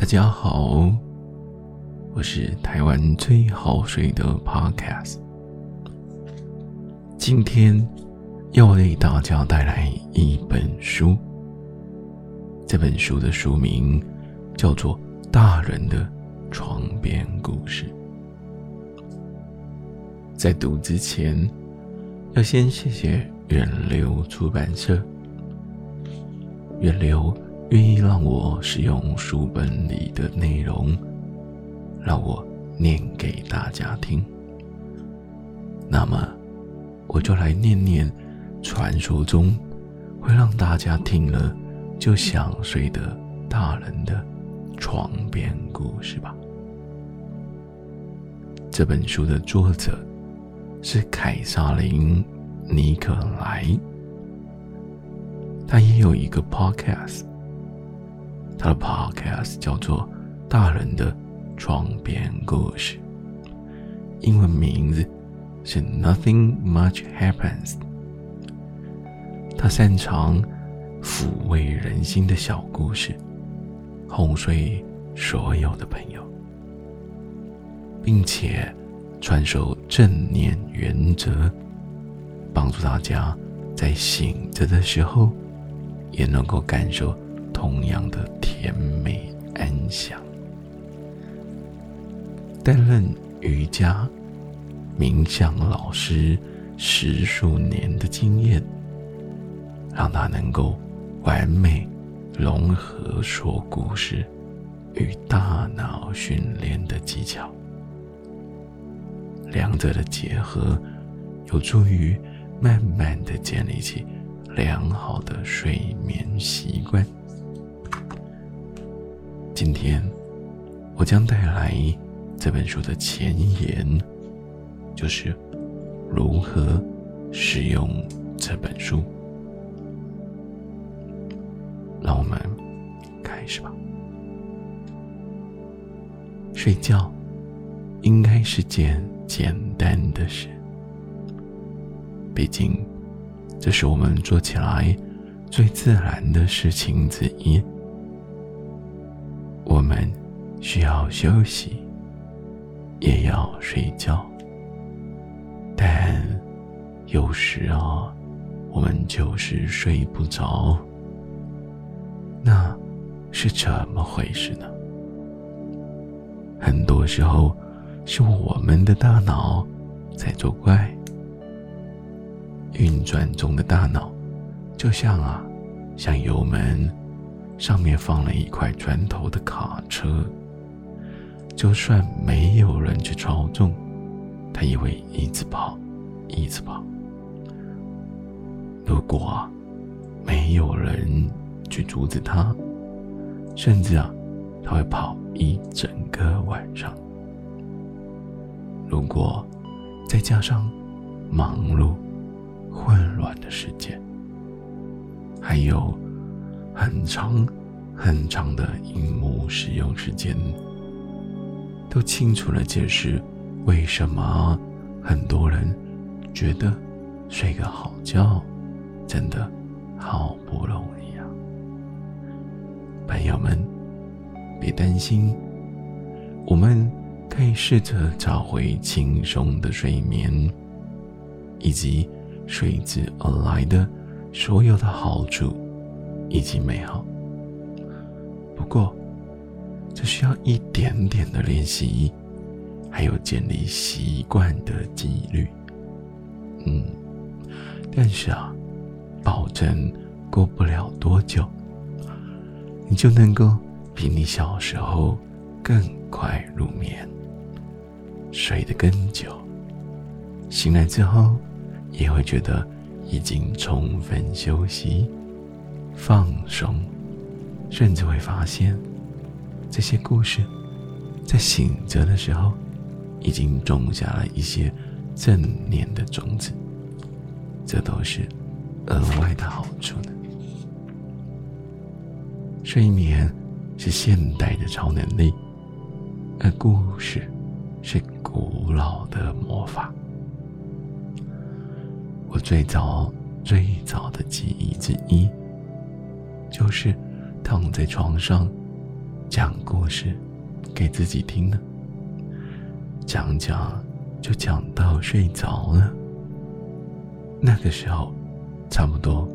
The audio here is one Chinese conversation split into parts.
大家好，我是台湾最好睡的 Podcast。今天要为大家带来一本书，这本书的书名叫做《大人的床边故事》。在读之前，要先谢谢远流出版社。远流愿意让我使用书本里的内容，让我念给大家听。那么，我就来念念传说中会让大家听了就想睡的大人的床边故事吧。这本书的作者。是凯撒琳·尼克莱，他也有一个 podcast，他的 podcast 叫做《大人的床边故事》，英文名字是 Nothing Much Happens。他擅长抚慰人心的小故事，哄睡所有的朋友，并且。传授正念原则，帮助大家在醒着的时候也能够感受同样的甜美安详。担任瑜伽、冥想老师十数年的经验，让他能够完美融合说故事与大脑训练的技巧。两者的结合，有助于慢慢的建立起良好的睡眠习惯。今天，我将带来这本书的前言，就是如何使用这本书。让我们开始吧。睡觉应该是件。简单的事，毕竟这是我们做起来最自然的事情之一。我们需要休息，也要睡觉，但有时啊，我们就是睡不着。那是怎么回事呢？很多时候。是我们的大脑在作怪。运转中的大脑，就像啊，像油门上面放了一块砖头的卡车。就算没有人去操纵，它也会一直跑，一直跑。如果没有人去阻止它，甚至啊，它会跑一整个晚上。如果再加上忙碌、混乱的时间，还有很长很长的荧幕使用时间，都清楚的解释为什么很多人觉得睡个好觉真的好不容易啊！朋友们，别担心，我们。可以试着找回轻松的睡眠，以及随之而来的所有的好处以及美好。不过，这需要一点点的练习，还有建立习惯的纪律。嗯，但是啊，保证过不了多久，你就能够比你小时候更快入眠。睡得更久，醒来之后也会觉得已经充分休息、放松，甚至会发现这些故事在醒着的时候已经种下了一些正念的种子，这都是额外的好处呢。睡眠是现代的超能力，而故事。是古老的魔法。我最早最早的记忆之一，就是躺在床上，讲故事给自己听呢？讲讲就讲到睡着了。那个时候，差不多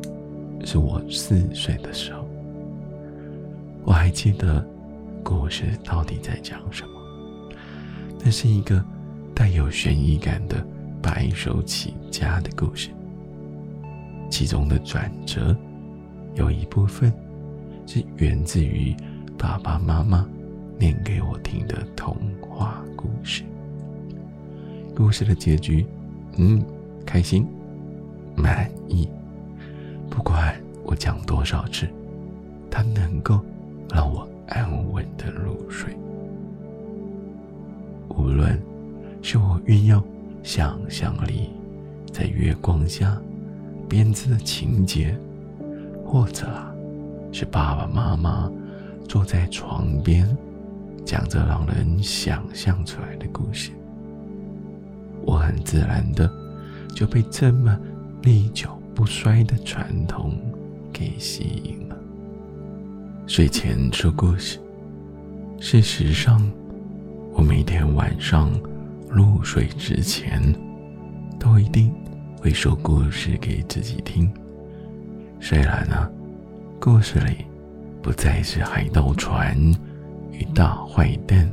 是我四岁的时候。我还记得故事到底在讲什么。那是一个带有悬疑感的白手起家的故事。其中的转折，有一部分是源自于爸爸妈妈念给我听的童话故事。故事的结局，嗯，开心，满意。不管我讲多少次，它能够让我安稳的入睡。无论是我运用想象力，在月光下编织的情节，或者是爸爸妈妈坐在床边讲着让人想象出来的故事，我很自然的就被这么历久不衰的传统给吸引了。睡前说故事，事实上。我每天晚上入睡之前，都一定会说故事给自己听。虽然呢，故事里不再是海盗船与大坏蛋，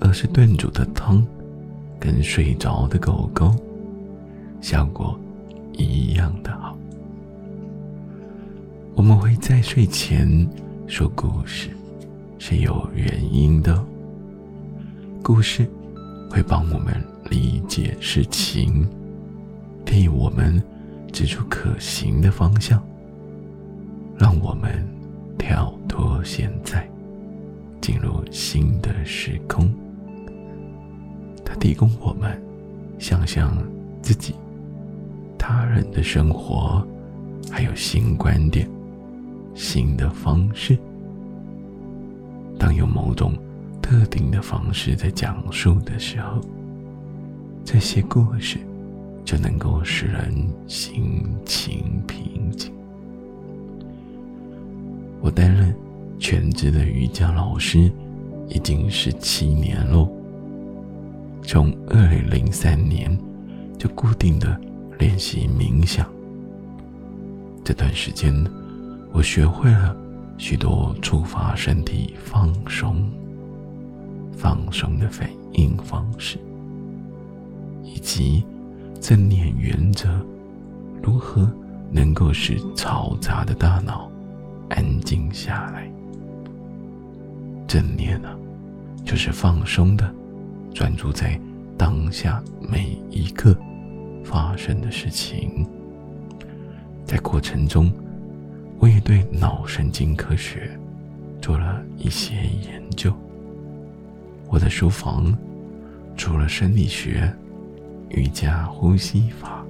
而是炖煮的汤跟睡着的狗狗，效果一样的好。我们会在睡前说故事，是有原因的。故事会帮我们理解事情，替我们指出可行的方向，让我们跳脱现在，进入新的时空。它提供我们想象自己、他人的生活，还有新观点、新的方式。当有某种。特定的方式在讲述的时候，这些故事就能够使人心情平静。我担任全职的瑜伽老师已经十七年了，从二零零三年就固定的练习冥想。这段时间，我学会了许多触发身体放松。放松的反应方式，以及正念原则，如何能够使嘈杂的大脑安静下来？正念呢，就是放松的，专注在当下每一刻发生的事情。在过程中，我也对脑神经科学做了一些研究。我的书房除了生理学、瑜伽、呼吸法，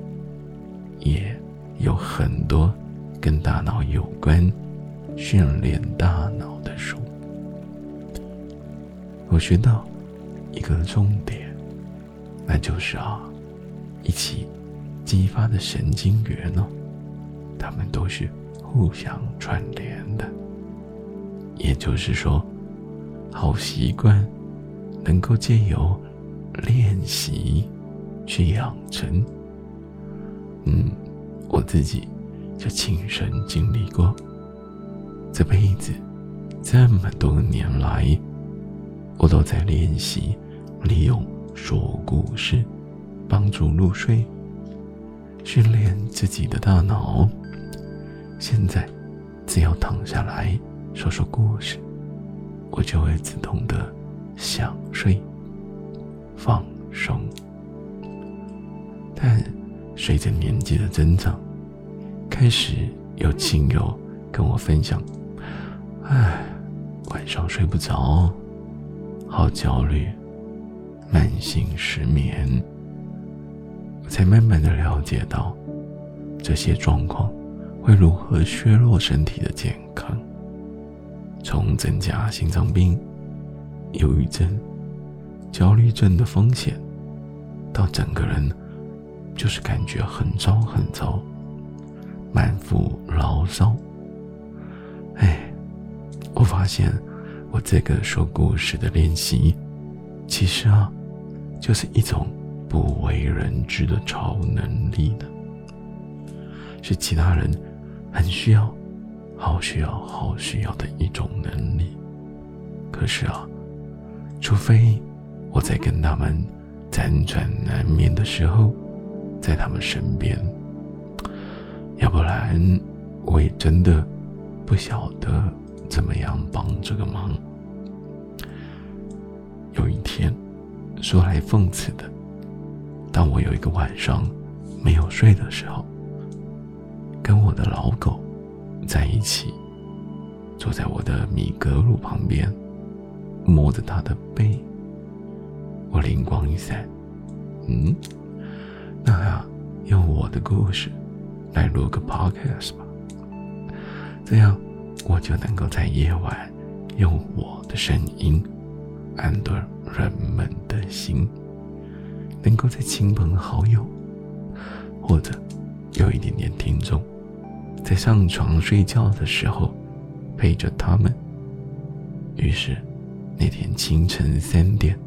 也有很多跟大脑有关、训练大脑的书。我学到一个重点，那就是啊，一起激发的神经元呢，它们都是互相串联的。也就是说，好习惯。能够借由练习去养成，嗯，我自己就亲身经历过。这辈子这么多年来，我都在练习利用说故事帮助入睡，训练自己的大脑。现在只要躺下来说说故事，我就会自动的。想睡，放松。但随着年纪的增长，开始有亲友跟我分享：“唉，晚上睡不着，好焦虑，慢性失眠。”我才慢慢的了解到，这些状况会如何削弱身体的健康，从增加心脏病。忧郁症、焦虑症的风险，到整个人就是感觉很糟很糟，满腹牢骚。哎，我发现我这个说故事的练习，其实啊，就是一种不为人知的超能力呢，是其他人很需要、好需要、好需要的一种能力。可是啊，除非我在跟他们辗转难眠的时候，在他们身边，要不然我也真的不晓得怎么样帮这个忙。有一天，说来讽刺的，当我有一个晚上没有睡的时候，跟我的老狗在一起，坐在我的米格鲁旁边。摸着他的背，我灵光一闪，嗯，那，用我的故事来录个 podcast 吧，这样我就能够在夜晚用我的声音安顿人们的心，能够在亲朋好友或者有一点点听众在上床睡觉的时候陪着他们，于是。那天清晨三点，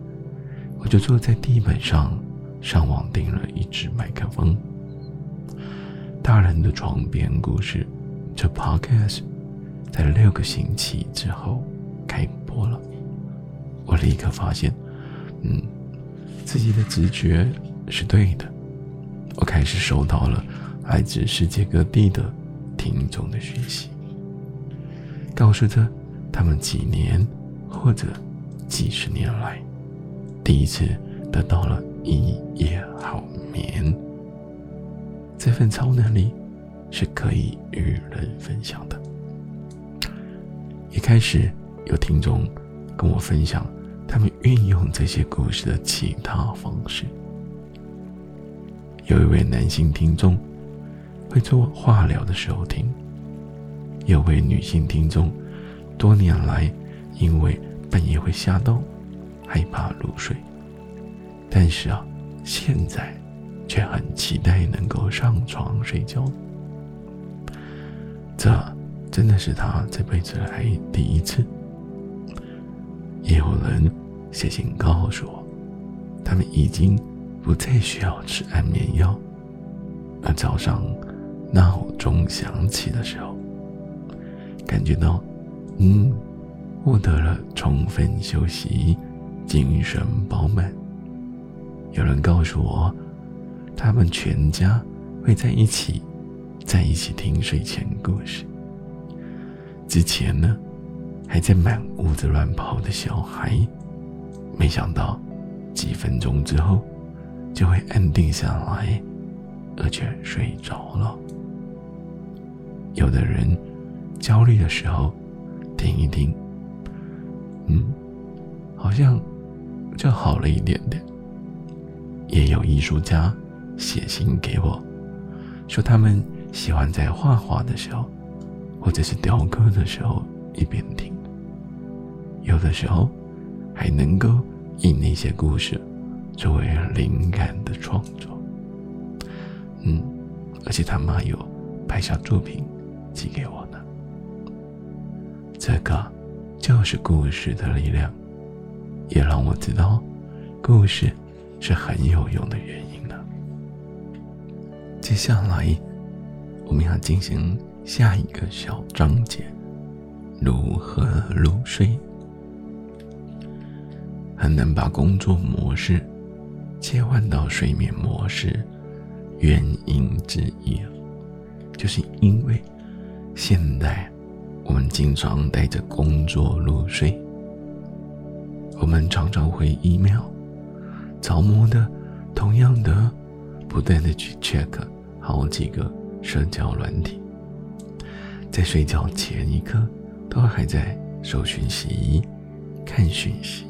我就坐在地板上上网订了一支麦克风。大人的床边故事，这 podcast 在六个星期之后开播了。我立刻发现，嗯，自己的直觉是对的。我开始收到了来自世界各地的听众的讯息，告诉着他们几年。或者几十年来，第一次得到了一夜好眠。这份超能力是可以与人分享的。一开始有听众跟我分享，他们运用这些故事的其他方式。有一位男性听众会做化疗的时候听，有位女性听众多年来。因为半夜会吓到，害怕入睡，但是啊，现在却很期待能够上床睡觉。这真的是他这辈子来第一次。也有人写信告诉我，他们已经不再需要吃安眠药，而早上闹钟响起的时候，感觉到，嗯。获得了充分休息，精神饱满。有人告诉我，他们全家会在一起，在一起听睡前故事。之前呢，还在满屋子乱跑的小孩，没想到几分钟之后就会安定下来，而且睡着了。有的人焦虑的时候，听一听。嗯，好像就好了一点点。也有艺术家写信给我，说他们喜欢在画画的时候，或者是雕刻的时候一边听。有的时候还能够以那些故事作为灵感的创作。嗯，而且他们还有拍下作品寄给我呢。这个。就是故事的力量，也让我知道，故事是很有用的原因呢。接下来，我们要进行下一个小章节：如何入睡。很难把工作模式切换到睡眠模式，原因之一，就是因为现代。我们经常带着工作入睡，我们常常会 email，着魔的，同样的，不断的去 check 好几个社交软体，在睡觉前一刻都还在收讯息、看讯息、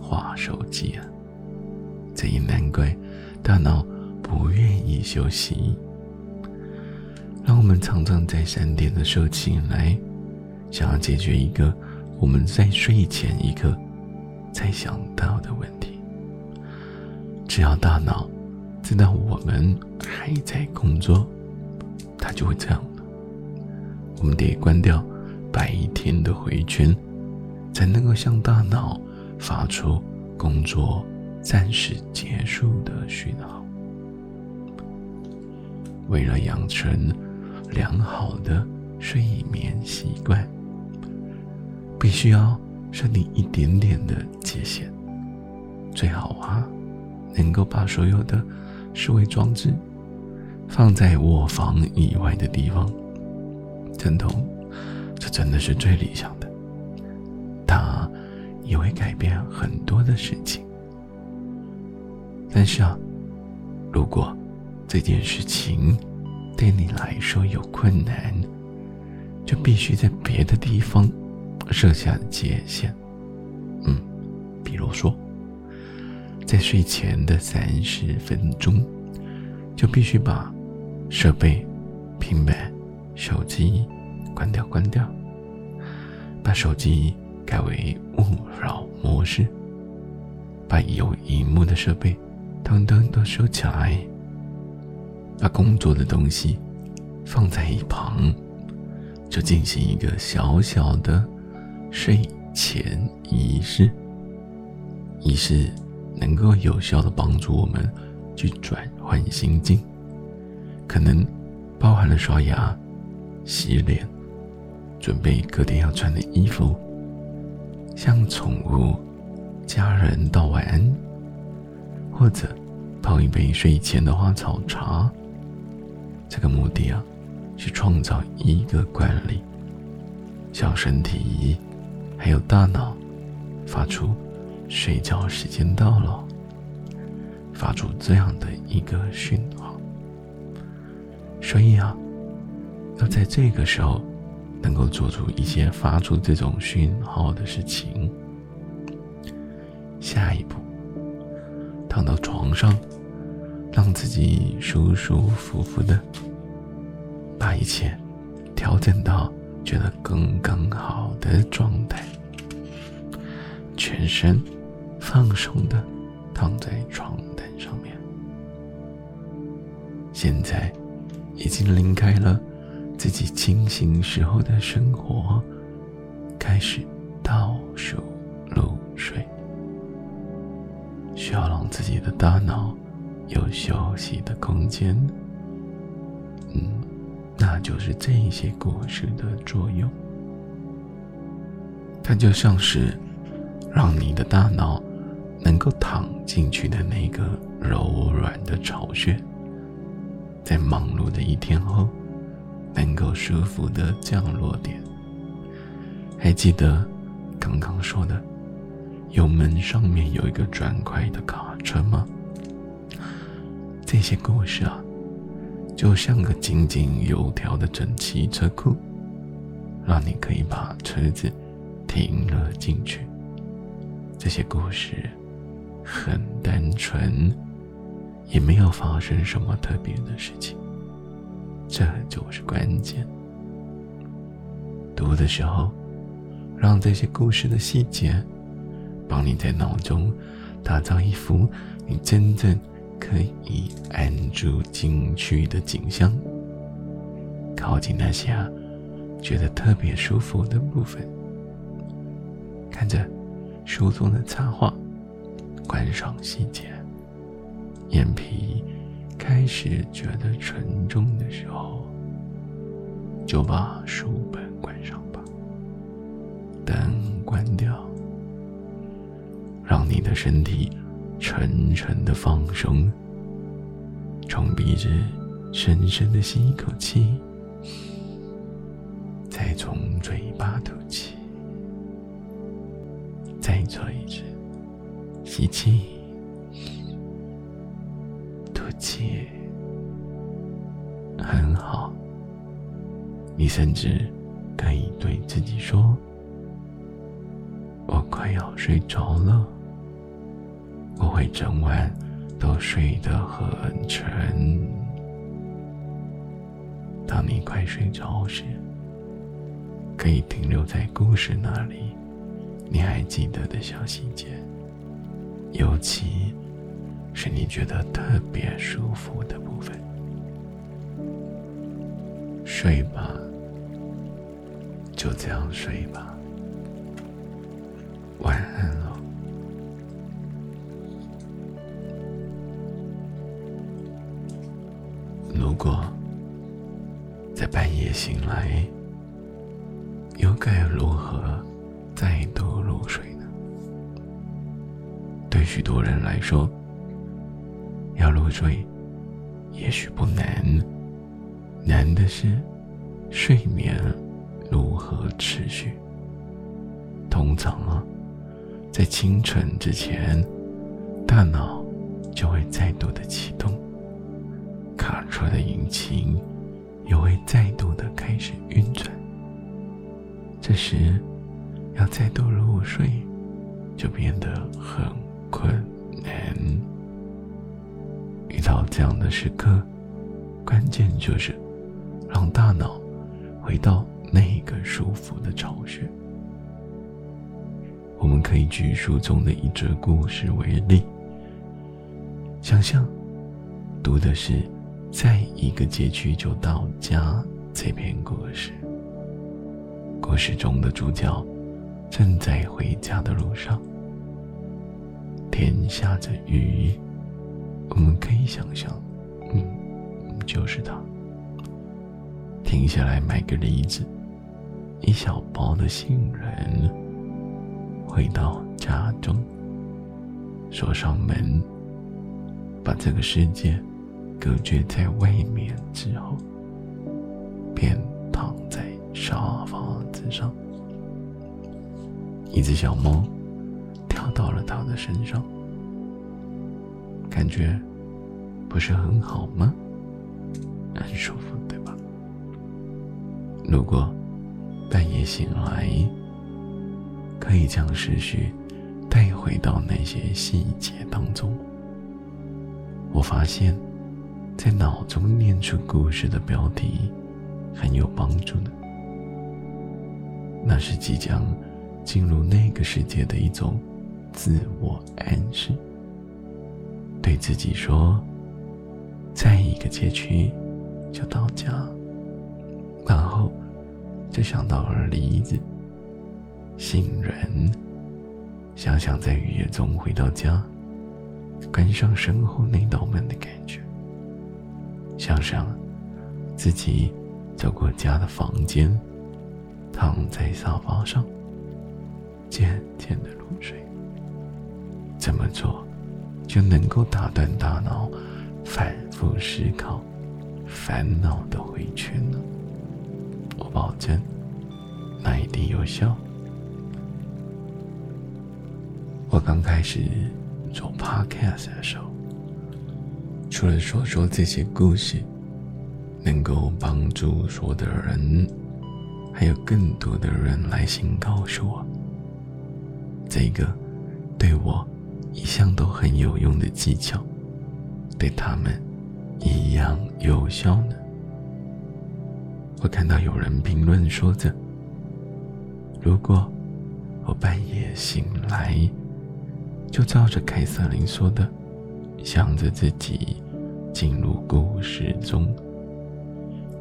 划手机啊，这也难怪大脑不愿意休息，让我们常常在三点的时候醒来。想要解决一个我们在睡前一刻才想到的问题，只要大脑知道我们还在工作，它就会这样的。我们得关掉白天的回圈，才能够向大脑发出工作暂时结束的讯号。为了养成良好的睡眠习惯，必须要设定一点点的界限，最好啊，能够把所有的视为装置放在卧房以外的地方。枕头，这真的是最理想的，它也会改变很多的事情。但是啊，如果这件事情对你来说有困难，就必须在别的地方设下界限。嗯，比如说，在睡前的三十分钟，就必须把设备、平板、手机关掉，关掉，把手机改为勿扰模式，把有荧幕的设备通通都收起来。把工作的东西放在一旁，就进行一个小小的睡前仪式。仪式能够有效的帮助我们去转换心境，可能包含了刷牙、洗脸、准备隔天要穿的衣服，向宠物、家人道晚安，或者泡一杯睡前的花草茶。这个目的啊，是创造一个惯例，向身体还有大脑发出睡觉时间到了，发出这样的一个讯号。所以啊，要在这个时候能够做出一些发出这种讯号的事情。下一步，躺到床上。让自己舒舒服服的，把一切调整到觉得刚刚好的状态，全身放松的躺在床单上面。现在已经离开了自己清醒时候的生活，开始倒数入睡，需要让自己的大脑。有休息的空间，嗯，那就是这些故事的作用。它就像是让你的大脑能够躺进去的那个柔软的巢穴，在忙碌的一天后，能够舒服的降落点。还记得刚刚说的，油门上面有一个砖块的卡车吗？这些故事啊，就像个井井有条的整齐车库，让你可以把车子停了进去。这些故事很单纯，也没有发生什么特别的事情，这就是关键。读的时候，让这些故事的细节，帮你在脑中打造一幅你真正。可以安住进去的景象，靠近那些啊觉得特别舒服的部分，看着书中的插画，观赏细节。眼皮开始觉得沉重的时候，就把书本关上吧，灯关掉，让你的身体。沉沉的放松，从鼻子深深的吸一口气，再从嘴巴吐气，做一次吸气、吐气，很好。你甚至可以对自己说：“我快要睡着了。”我会整晚都睡得很沉。当你快睡着时，可以停留在故事那里，你还记得的小细节，尤其是你觉得特别舒服的部分。睡吧，就这样睡吧。晚安了。如果在半夜醒来，又该如何许多人来说，要入睡也许不难，难的是睡眠如何持续。通常啊，在清晨之前，大脑就会再度的启动，卡车的引擎也会再度的开始运转。这时，要再度入睡，就变得很困难。遇到这样的时刻，关键就是让大脑回到那个舒服的巢穴。我们可以举书中的一则故事为例。想象读的是在一个街区就到家这篇故事。故事中的主角正在回家的路上，天下着雨。我们可以想象，嗯，就是他停下来买个梨子，一小包的杏仁。回到家中，锁上门，把这个世界隔绝在外面之后，便躺在沙发子上。一只小猫到了他的身上，感觉不是很好吗？很舒服，对吧？如果半夜醒来，可以将思绪带回到那些细节当中。我发现，在脑中念出故事的标题很有帮助的。那是即将进入那个世界的一种自我暗示。对自己说：“在一个街区就到家。”然后就想到了梨子。杏仁，想想在雨夜中回到家，关上身后那道门的感觉。想想自己走过家的房间，躺在沙发上，渐渐的入睡。这么做就能够打断大脑反复思考、烦恼的回圈呢。我保证，那一定有效。我刚开始做 podcast 的时候，除了说说这些故事，能够帮助所有的人，还有更多的人来信告诉我，这个对我一向都很有用的技巧，对他们一样有效呢。我看到有人评论说着：“如果我半夜醒来。”就照着凯瑟琳说的，想着自己进入故事中，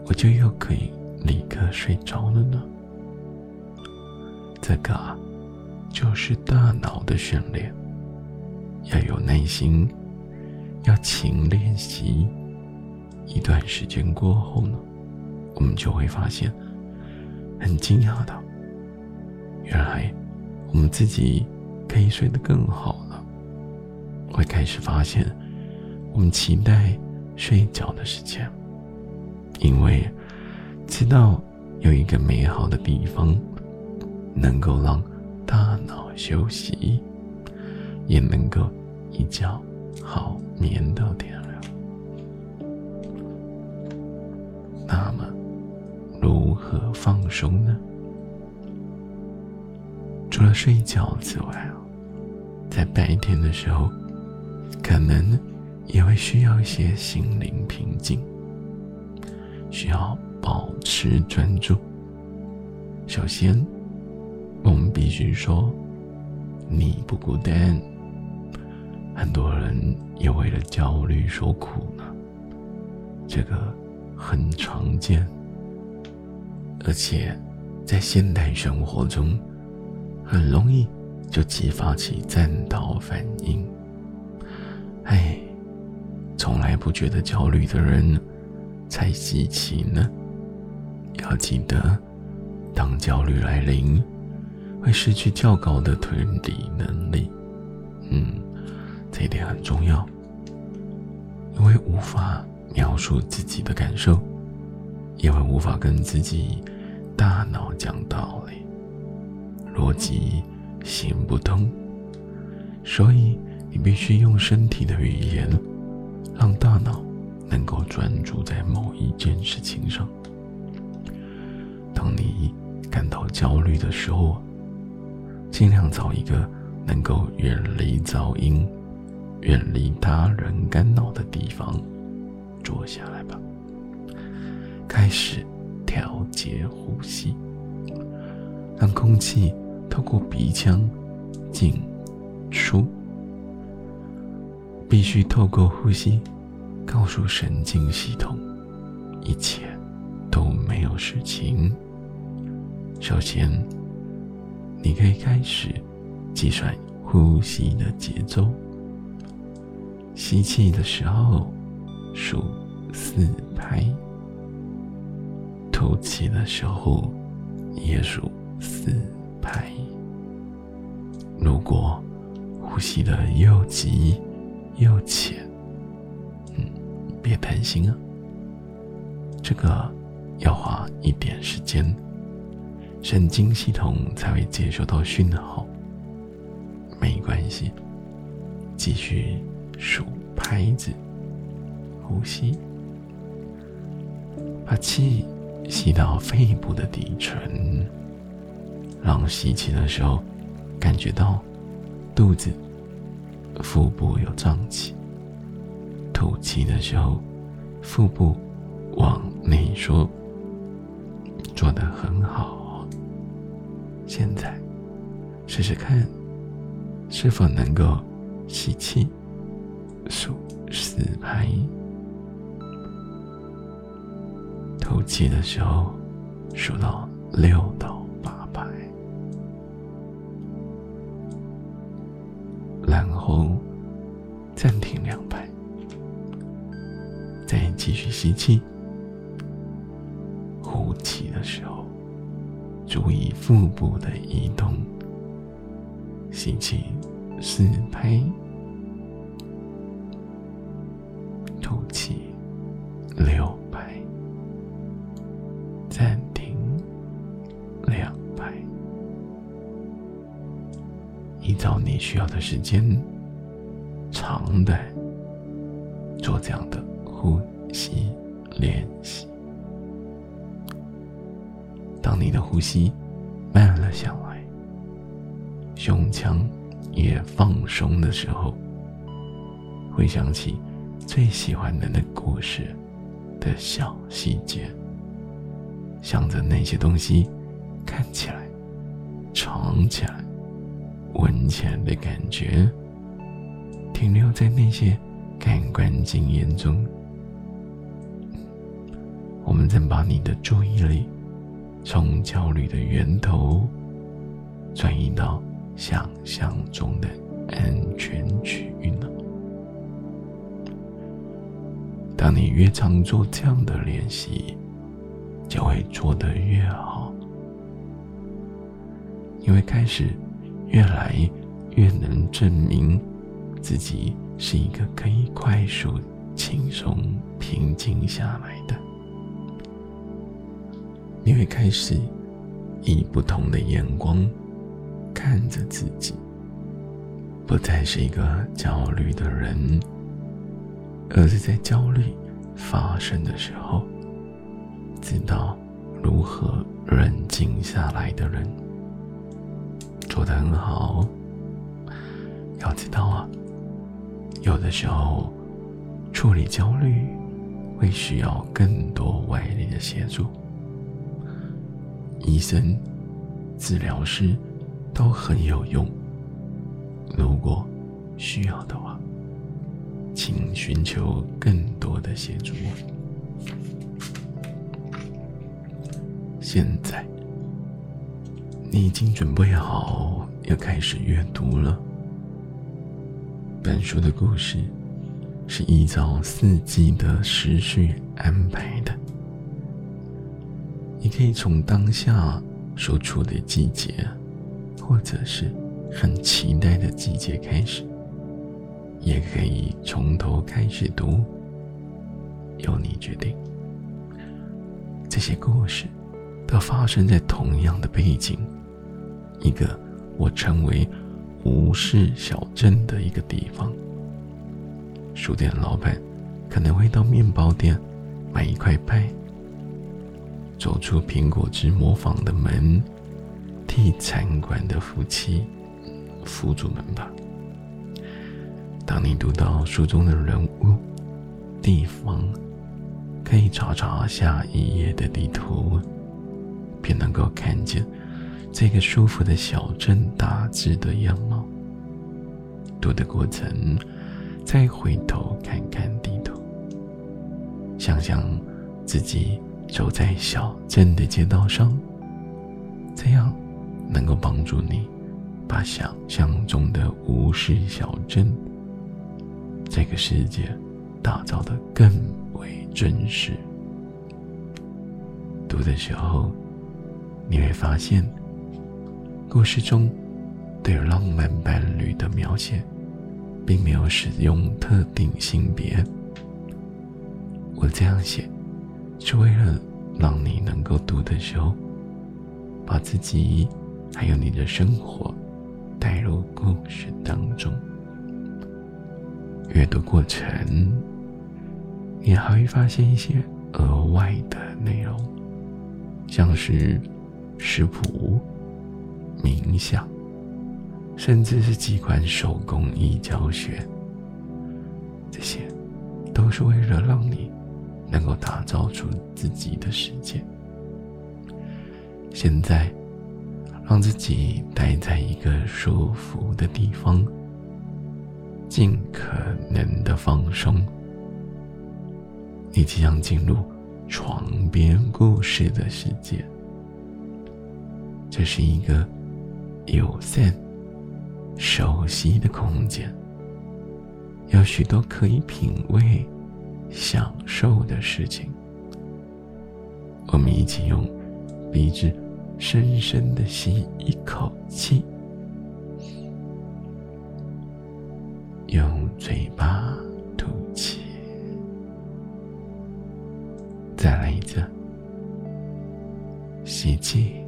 我就又可以立刻睡着了呢。这个，就是大脑的训练，要有耐心，要勤练习。一段时间过后呢，我们就会发现，很惊讶的，原来我们自己可以睡得更好了。会开始发现，我们期待睡觉的时间，因为知道有一个美好的地方，能够让大脑休息，也能够一觉好眠到天亮。那么，如何放松呢？除了睡觉之外啊，在白天的时候。可能也会需要一些心灵平静，需要保持专注。首先，我们必须说，你不孤单。很多人也为了焦虑所苦呢，这个很常见，而且在现代生活中，很容易就激发起战斗反应。哎，从来不觉得焦虑的人才稀奇呢。要记得，当焦虑来临，会失去较高的推理能力。嗯，这一点很重要，因为无法描述自己的感受，也会无法跟自己大脑讲道理，逻辑行不通，所以你必须用身体的语言，让大脑能够专注在某一件事情上。当你感到焦虑的时候，尽量找一个能够远离噪音、远离他人干扰的地方坐下来吧。开始调节呼吸，让空气透过鼻腔进出。必须透过呼吸告诉神经系统，一切都没有事情。首先，你可以开始计算呼吸的节奏。吸气的时候数四拍，吐气的时候也数四拍。如果呼吸的又急又浅，嗯，别担心啊，这个要花一点时间。神经系统才会接收到讯号。没关系，继续数拍子，呼吸，把气吸到肺部的底层，让吸气的时候感觉到肚子、腹部有胀气；吐气的时候，腹部往内缩。做得很好。现在，试试看，是否能够吸气数四拍，吐气的时候数到六到八拍，然后暂停两拍，再继续吸气，呼气的时候。注意腹部的移动，吸气四拍，需要的时间，长的做这样的呼吸练习。当你的呼吸慢了下来，胸腔也放松的时候，回想起最喜欢的那故事的小细节，想着那些东西看起来、尝起来、闻起来的感觉，停留在那些感官经验中，我们正把你的注意力。从焦虑的源头转移到想象中的安全区域呢？当你越常做这样的练习，就会做得越好，因为开始越来越能证明自己是一个可以快速、轻松、平静下来的。你会开始以不同的眼光看着自己，不再是一个焦虑的人，而是在焦虑发生的时候，知道如何冷静下来的人。做得很好。要知道啊，有的时候处理焦虑会需要更多外力的协助。医生、治疗师都很有用。如果需要的话，请寻求更多的协助。现在，你已经准备好要开始阅读了。本书的故事是依照四季的时序安排的，你可以从当下所处的季节，或者是很期待的季节开始，也可以从头开始读，由你决定。这些故事都发生在同样的背景，一个我称为。无事小镇的一个地方，书店老板可能会到面包店买一块派，走出苹果汁模仿的门，替餐馆的夫妻扶住门吧。当你读到书中的人物、地方，可以查查下一页的地图，便能够看见。这个舒服的小镇大致的样貌。读的过程，再回头看看地图，想想自己走在小镇的街道上，这样能够帮助你把想象中的无事小镇这个世界打造的更为真实。读的时候，你会发现。故事中对浪漫伴侣的描写，并没有使用特定性别。我这样写，是为了让你能够读的时候，把自己还有你的生活带入故事当中。阅读过程，你还会发现一些额外的内容，像是食谱。冥想，甚至是几款手工艺教学，这些都是为了让你能够打造出自己的世界。现在，让自己待在一个舒服的地方，尽可能的放松。你即将进入床边故事的世界，这是一个。有限、熟悉的空间，有许多可以品味、享受的事情。我们一起用鼻子深深的吸一口气，用嘴巴吐气，再来一次，吸气。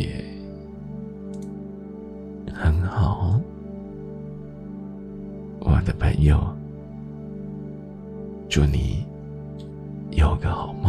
也很好，我的朋友。祝你有个好梦